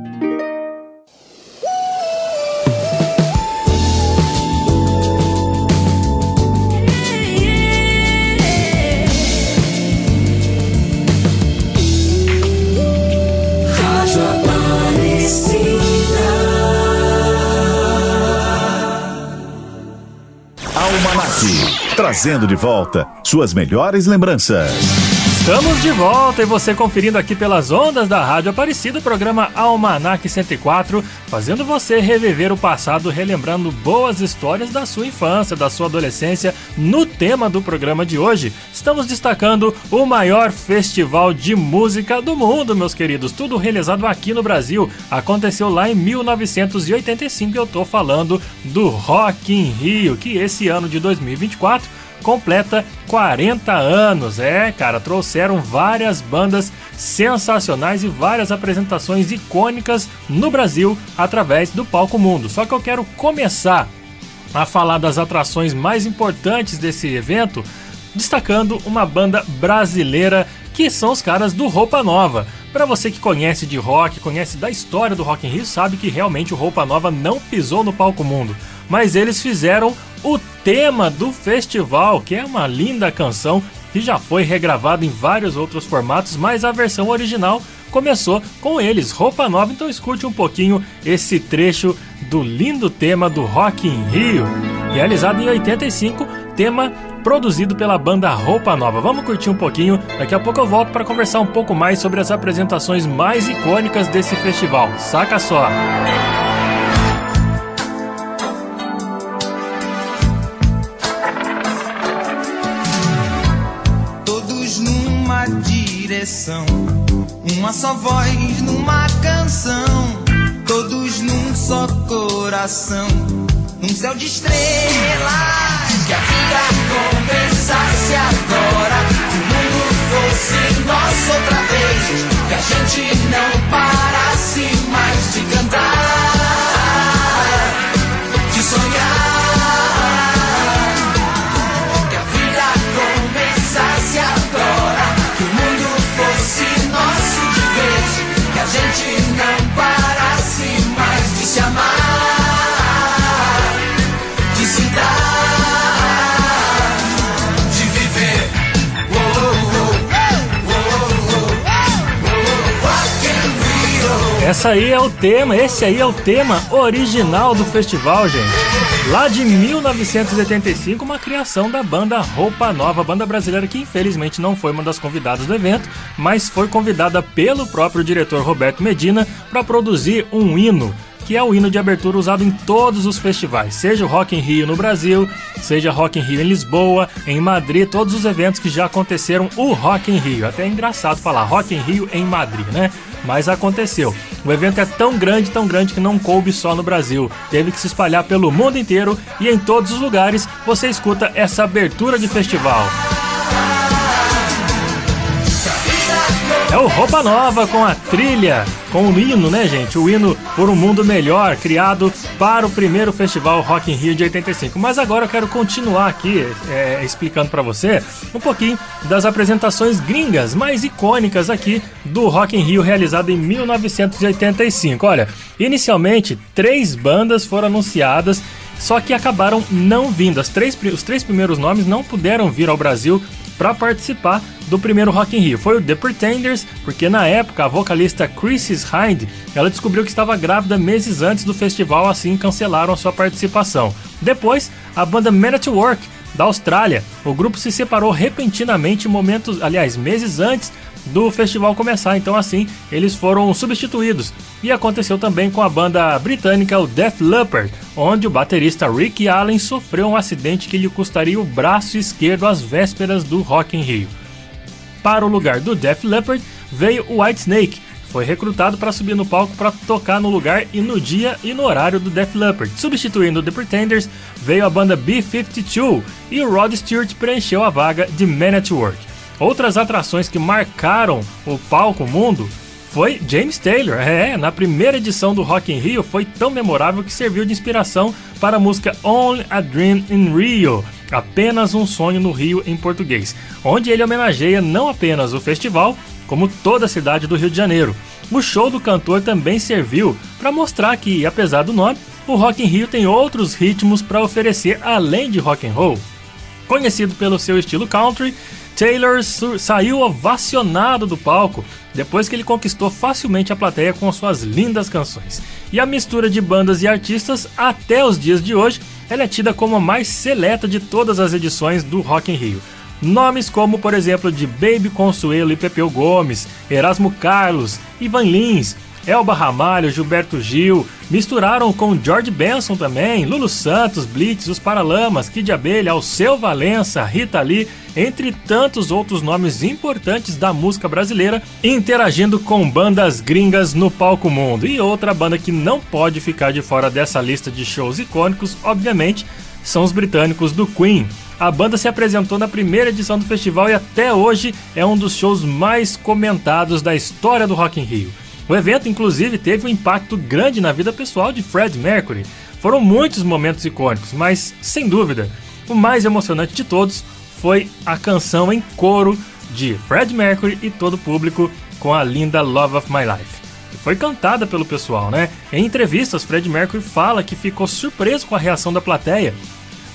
Trazendo de volta suas melhores lembranças. Estamos de volta e você conferindo aqui pelas ondas da Rádio Aparecida, o programa Almanac 104, fazendo você reviver o passado, relembrando boas histórias da sua infância, da sua adolescência. No tema do programa de hoje, estamos destacando o maior festival de música do mundo, meus queridos. Tudo realizado aqui no Brasil. Aconteceu lá em 1985 e eu tô falando do Rock in Rio, que esse ano de 2024 completa 40 anos. É, cara, trouxeram várias bandas sensacionais e várias apresentações icônicas no Brasil através do Palco Mundo. Só que eu quero começar a falar das atrações mais importantes desse evento, destacando uma banda brasileira que são os caras do Roupa Nova. Para você que conhece de rock, conhece da história do Rock in Rio, sabe que realmente o Roupa Nova não pisou no palco mundo, mas eles fizeram o tema do festival, que é uma linda canção que já foi regravada em vários outros formatos, mas a versão original começou com eles, Roupa Nova. Então escute um pouquinho esse trecho do lindo tema do Rock in Rio, realizado em 85, tema produzido pela banda Roupa Nova. Vamos curtir um pouquinho, daqui a pouco eu volto para conversar um pouco mais sobre as apresentações mais icônicas desse festival. Saca só! todos direção, uma só voz numa canção, todos num só coração, num céu de estrelas. Que a vida começasse agora, que o mundo fosse nosso outra vez, que a gente não parasse mais de cantar, Essa aí é o tema, esse aí é o tema original do festival, gente. Lá de 1985, uma criação da banda Roupa Nova, banda brasileira que infelizmente não foi uma das convidadas do evento, mas foi convidada pelo próprio diretor Roberto Medina para produzir um hino que é o hino de abertura usado em todos os festivais, seja o Rock in Rio no Brasil, seja Rock in Rio em Lisboa, em Madrid, todos os eventos que já aconteceram o Rock in Rio. Até é engraçado falar Rock in Rio em Madrid, né? Mas aconteceu. O evento é tão grande, tão grande que não coube só no Brasil. Teve que se espalhar pelo mundo inteiro e em todos os lugares você escuta essa abertura de festival. É o Roupa Nova com a trilha, com o hino, né, gente? O hino por um mundo melhor, criado para o primeiro festival Rock in Rio de 85. Mas agora eu quero continuar aqui é, explicando para você um pouquinho das apresentações gringas mais icônicas aqui do Rock in Rio realizado em 1985. Olha, inicialmente três bandas foram anunciadas só que acabaram não vindo. As três, os três primeiros nomes não puderam vir ao Brasil para participar do primeiro Rock in Rio? Foi o The Pretenders, porque na época a vocalista Chrissy Hind, ela descobriu que estava grávida meses antes do festival, assim cancelaram sua participação. Depois, a banda Man at Work, da Austrália. O grupo se separou repentinamente momentos, aliás, meses antes do festival começar, então assim eles foram substituídos. E aconteceu também com a banda britânica o Def Leppard, onde o baterista Rick Allen sofreu um acidente que lhe custaria o braço esquerdo às vésperas do Rock in Rio. Para o lugar do Def Leppard veio o Whitesnake, foi recrutado para subir no palco para tocar no lugar e no dia e no horário do Def Leppard. Substituindo The Pretenders, veio a banda B-52 e o Rod Stewart preencheu a vaga de Man at Work. Outras atrações que marcaram o palco mundo foi James Taylor. É, na primeira edição do Rock in Rio foi tão memorável que serviu de inspiração para a música Only a Dream in Rio, apenas um sonho no Rio em português, onde ele homenageia não apenas o festival, como toda a cidade do Rio de Janeiro. O show do cantor também serviu para mostrar que, apesar do nome, o Rock in Rio tem outros ritmos para oferecer além de rock and roll. Conhecido pelo seu estilo country, Taylor saiu ovacionado do palco depois que ele conquistou facilmente a plateia com suas lindas canções. E a mistura de bandas e artistas até os dias de hoje, ela é tida como a mais seleta de todas as edições do Rock in Rio. Nomes como, por exemplo, de Baby Consuelo e Pepeu Gomes, Erasmo Carlos, Ivan Lins, Elba Ramalho, Gilberto Gil, misturaram com George Benson também, Lulu Santos, Blitz, Os Paralamas, Kid Abelha, Alceu Valença, Rita Lee, entre tantos outros nomes importantes da música brasileira, interagindo com bandas gringas no palco mundo. E outra banda que não pode ficar de fora dessa lista de shows icônicos, obviamente, são os britânicos do Queen. A banda se apresentou na primeira edição do festival e até hoje é um dos shows mais comentados da história do Rock in Rio. O evento, inclusive, teve um impacto grande na vida pessoal de Fred Mercury. Foram muitos momentos icônicos, mas, sem dúvida, o mais emocionante de todos foi a canção em coro de Fred Mercury e todo o público com a linda Love of My Life. Foi cantada pelo pessoal, né? Em entrevistas, Fred Mercury fala que ficou surpreso com a reação da plateia,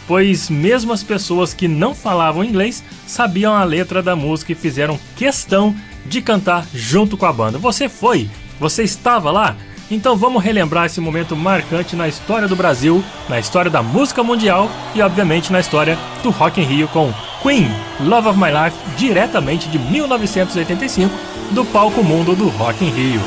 pois mesmo as pessoas que não falavam inglês sabiam a letra da música e fizeram questão de cantar junto com a banda. Você foi? Você estava lá? Então vamos relembrar esse momento marcante na história do Brasil, na história da música mundial e obviamente na história do Rock in Rio com Queen, Love of My Life, diretamente de 1985, do palco mundo do Rock in Rio.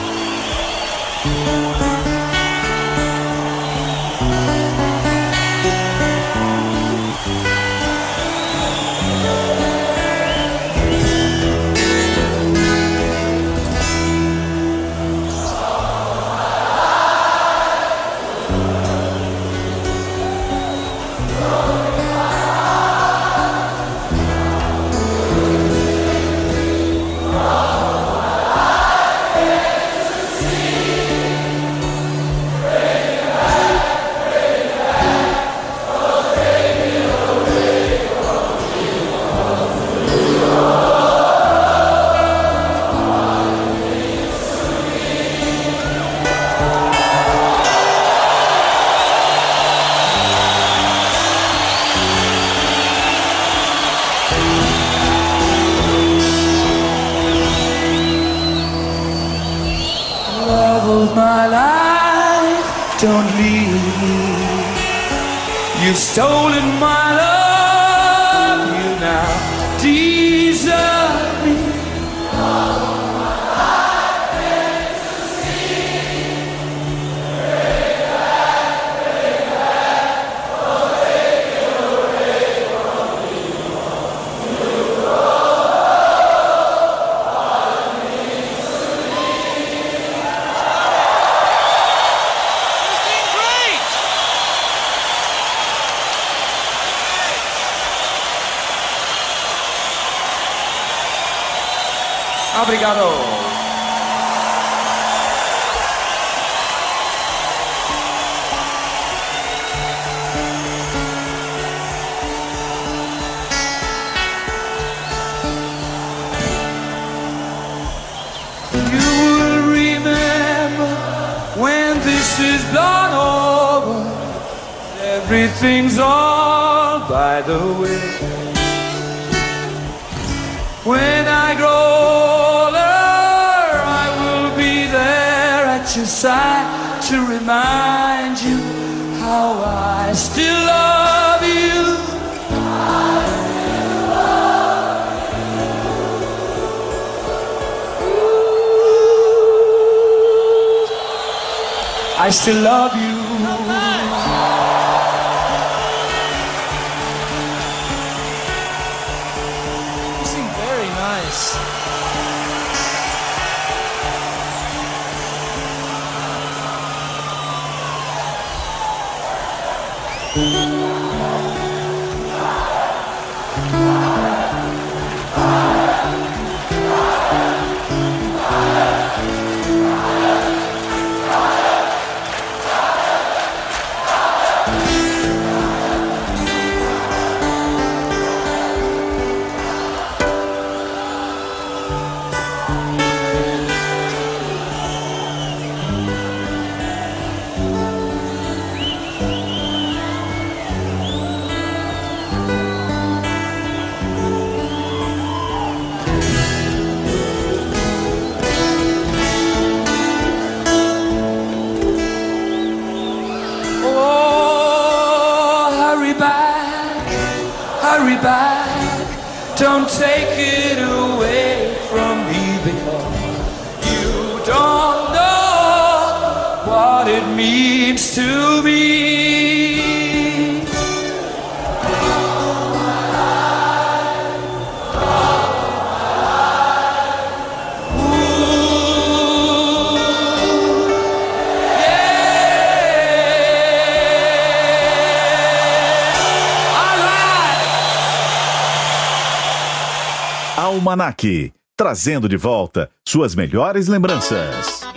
Trazendo de volta suas melhores lembranças.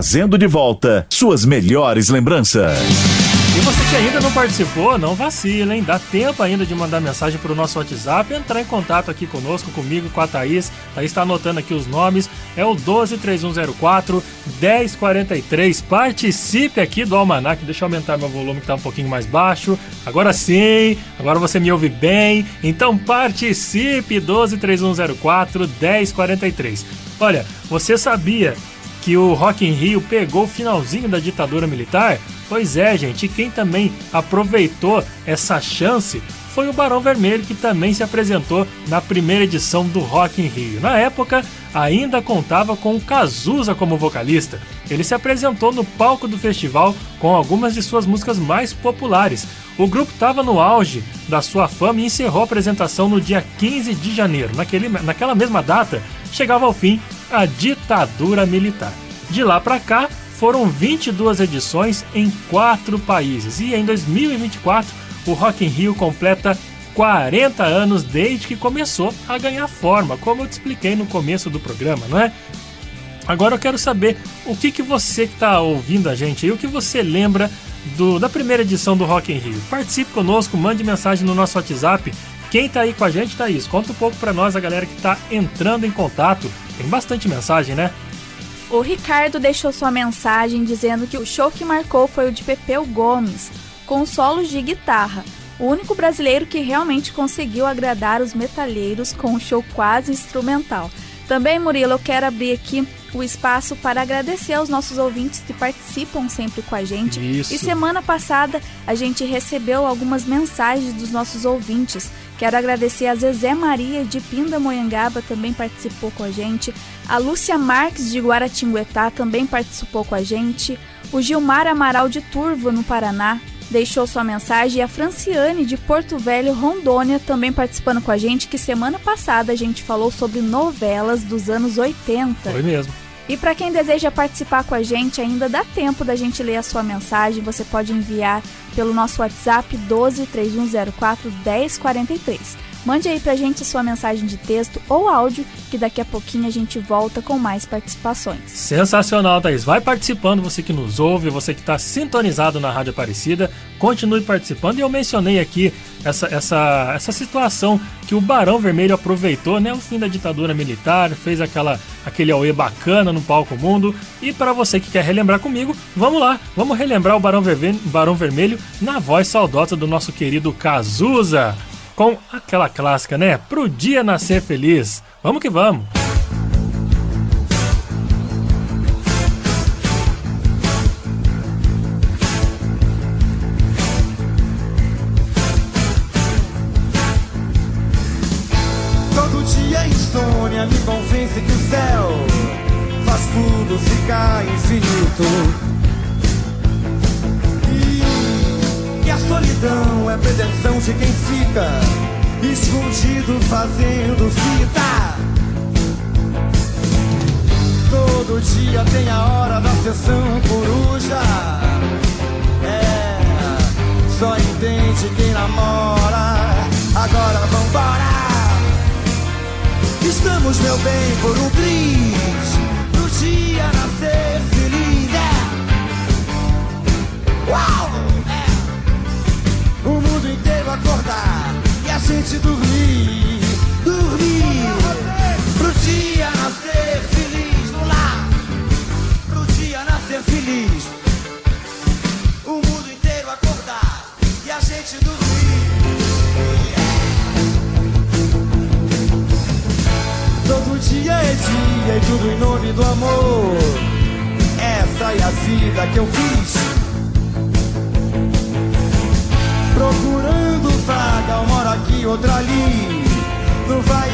Trazendo de volta suas melhores lembranças. E você que ainda não participou, não vacila, hein? Dá tempo ainda de mandar mensagem pro nosso WhatsApp, entrar em contato aqui conosco, comigo, com a Thaís. Thaís está anotando aqui os nomes. É o 123104 1043. Participe aqui do Almanac. Deixa eu aumentar meu volume que tá um pouquinho mais baixo. Agora sim, agora você me ouve bem. Então participe 123104 1043. Olha, você sabia que o Rock in Rio pegou o finalzinho da ditadura militar? Pois é, gente, quem também aproveitou essa chance foi o Barão Vermelho, que também se apresentou na primeira edição do Rock in Rio. Na época, ainda contava com o Cazuza como vocalista. Ele se apresentou no palco do festival com algumas de suas músicas mais populares. O grupo estava no auge da sua fama e encerrou a apresentação no dia 15 de janeiro. Naquele, naquela mesma data, chegava ao fim a ditadura militar. De lá para cá, foram 22 edições em quatro países e em 2024 o Rock in Rio completa 40 anos desde que começou a ganhar forma, como eu te expliquei no começo do programa, não é? Agora eu quero saber o que, que você que está ouvindo a gente aí, o que você lembra do, da primeira edição do Rock in Rio. Participe conosco, mande mensagem no nosso WhatsApp. Quem tá aí com a gente, Thaís? Conta um pouco para nós, a galera que está entrando em contato. Tem bastante mensagem, né? O Ricardo deixou sua mensagem dizendo que o show que marcou foi o de Pepeu Gomes, com solos de guitarra. O único brasileiro que realmente conseguiu agradar os metalheiros com um show quase instrumental. Também, Murilo, eu quero abrir aqui o espaço para agradecer aos nossos ouvintes que participam sempre com a gente. Isso. E semana passada a gente recebeu algumas mensagens dos nossos ouvintes. Quero agradecer a Zezé Maria de Pindamonhangaba, também participou com a gente. A Lúcia Marques de Guaratinguetá também participou com a gente. O Gilmar Amaral de Turvo, no Paraná, deixou sua mensagem. E a Franciane de Porto Velho, Rondônia, também participando com a gente, que semana passada a gente falou sobre novelas dos anos 80. Foi mesmo. E para quem deseja participar com a gente, ainda dá tempo da gente ler a sua mensagem. Você pode enviar pelo nosso WhatsApp 12 3104 1043. Mande aí pra gente sua mensagem de texto ou áudio, que daqui a pouquinho a gente volta com mais participações. Sensacional, Thaís. Vai participando, você que nos ouve, você que está sintonizado na Rádio Aparecida, continue participando. E eu mencionei aqui essa, essa, essa situação que o Barão Vermelho aproveitou, né? O fim da ditadura militar, fez aquela, aquele auê bacana no palco mundo. E para você que quer relembrar comigo, vamos lá, vamos relembrar o Barão, Verve- Barão Vermelho na voz saudosa do nosso querido Cazuza. Com aquela clássica, né? Pro dia nascer feliz. Vamos que vamos. Fazendo fita. Todo dia tem a hora da sessão coruja. É, só entende quem namora. Agora vambora. Estamos, meu bem, por um triz Pro dia nascer feliz, é Uau! É. O mundo inteiro acordar E a gente dormir dia nascer feliz Vamos lá Pro dia nascer feliz O mundo inteiro acordar E a gente dormir Todo dia é dia e tudo em nome do amor. Essa é a vida que eu quis. Procurando vaga, uma hora aqui, outra ali. No vai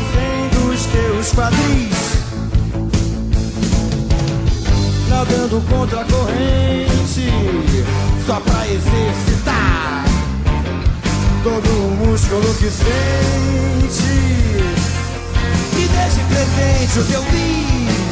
os teus quadris Nadando contra a corrente Só pra exercitar Todo o músculo que sente. E deixe presente o teu bicho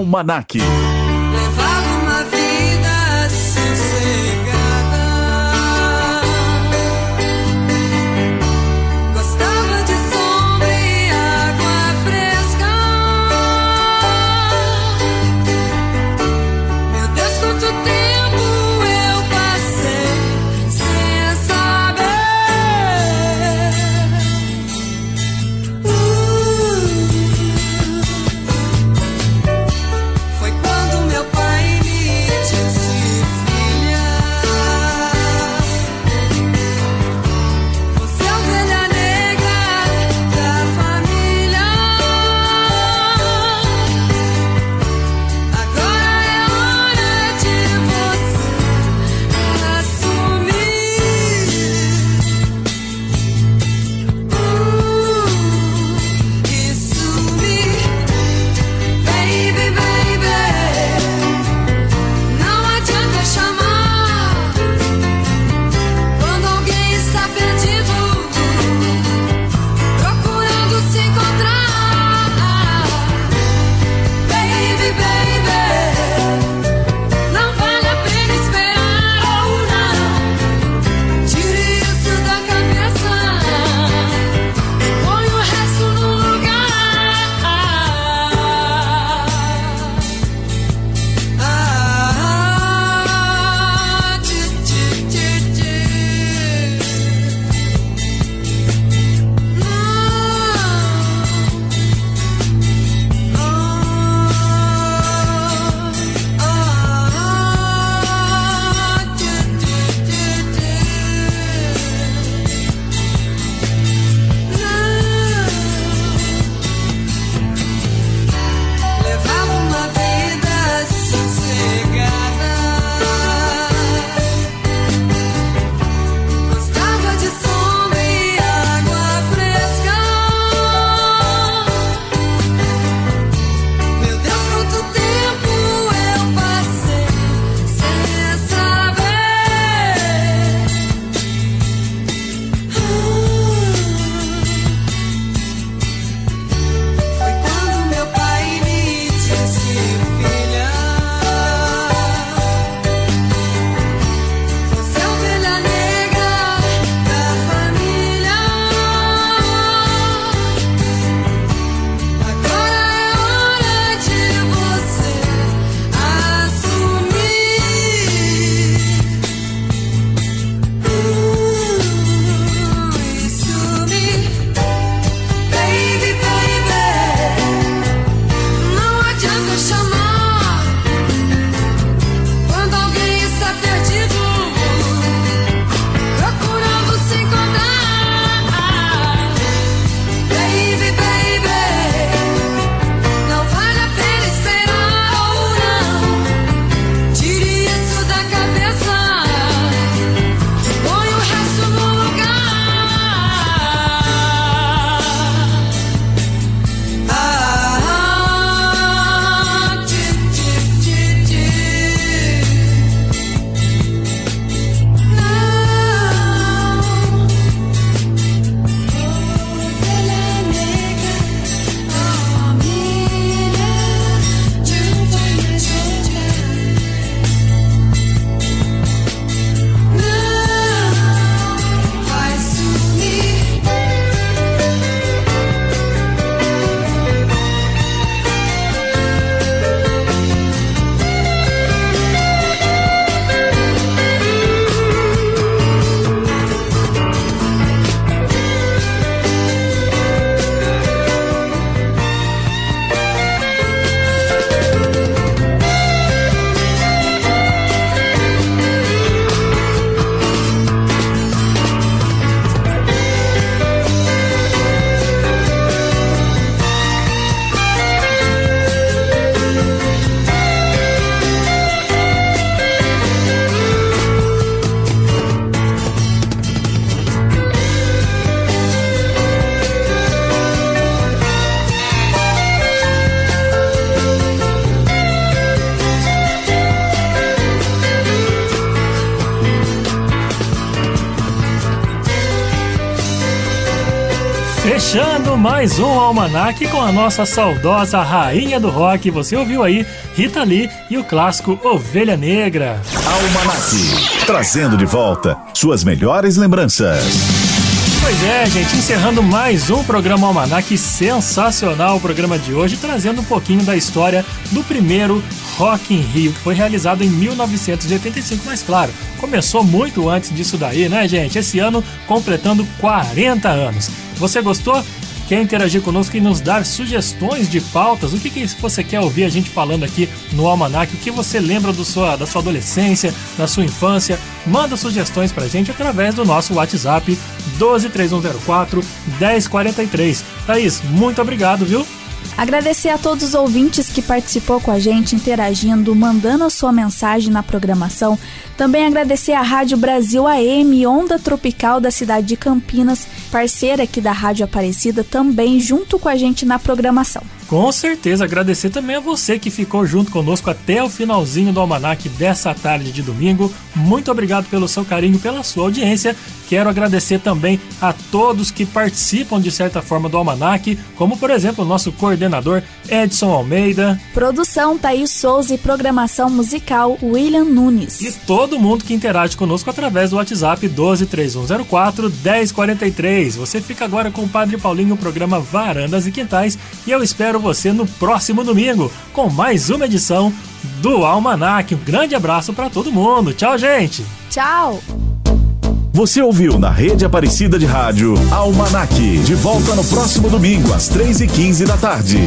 Almanac. Mais um Almanac com a nossa saudosa rainha do rock. Você ouviu aí Rita Lee e o clássico Ovelha Negra. Almanac, trazendo de volta suas melhores lembranças. Pois é, gente, encerrando mais um programa Almanac sensacional o programa de hoje, trazendo um pouquinho da história do primeiro Rock in Rio, que foi realizado em 1985, mas claro, começou muito antes disso daí, né, gente? Esse ano completando 40 anos. Você gostou? Quer interagir conosco e nos dar sugestões de pautas? O que, que você quer ouvir a gente falando aqui no Almanac? O que você lembra do sua, da sua adolescência, da sua infância? Manda sugestões pra gente através do nosso WhatsApp 123104 1043. Thaís, muito obrigado, viu? Agradecer a todos os ouvintes que participou com a gente, interagindo, mandando a sua mensagem na programação. Também agradecer à Rádio Brasil AM, Onda Tropical da cidade de Campinas, parceira aqui da Rádio Aparecida, também junto com a gente na programação. Com certeza, agradecer também a você que ficou junto conosco até o finalzinho do Almanac dessa tarde de domingo. Muito obrigado pelo seu carinho, pela sua audiência. Quero agradecer também a todos que participam de certa forma do Almanac, como por exemplo o nosso coordenador Edson Almeida. Produção Thaís Souza e programação musical William Nunes. E todo mundo que interage conosco através do WhatsApp 123104 1043. Você fica agora com o Padre Paulinho, o programa Varandas e Quintais, e eu espero você no próximo domingo com mais uma edição do Almanac. Um grande abraço para todo mundo. Tchau, gente. Tchau. Você ouviu na Rede Aparecida de Rádio Almanac. De volta no próximo domingo às 3h15 da tarde.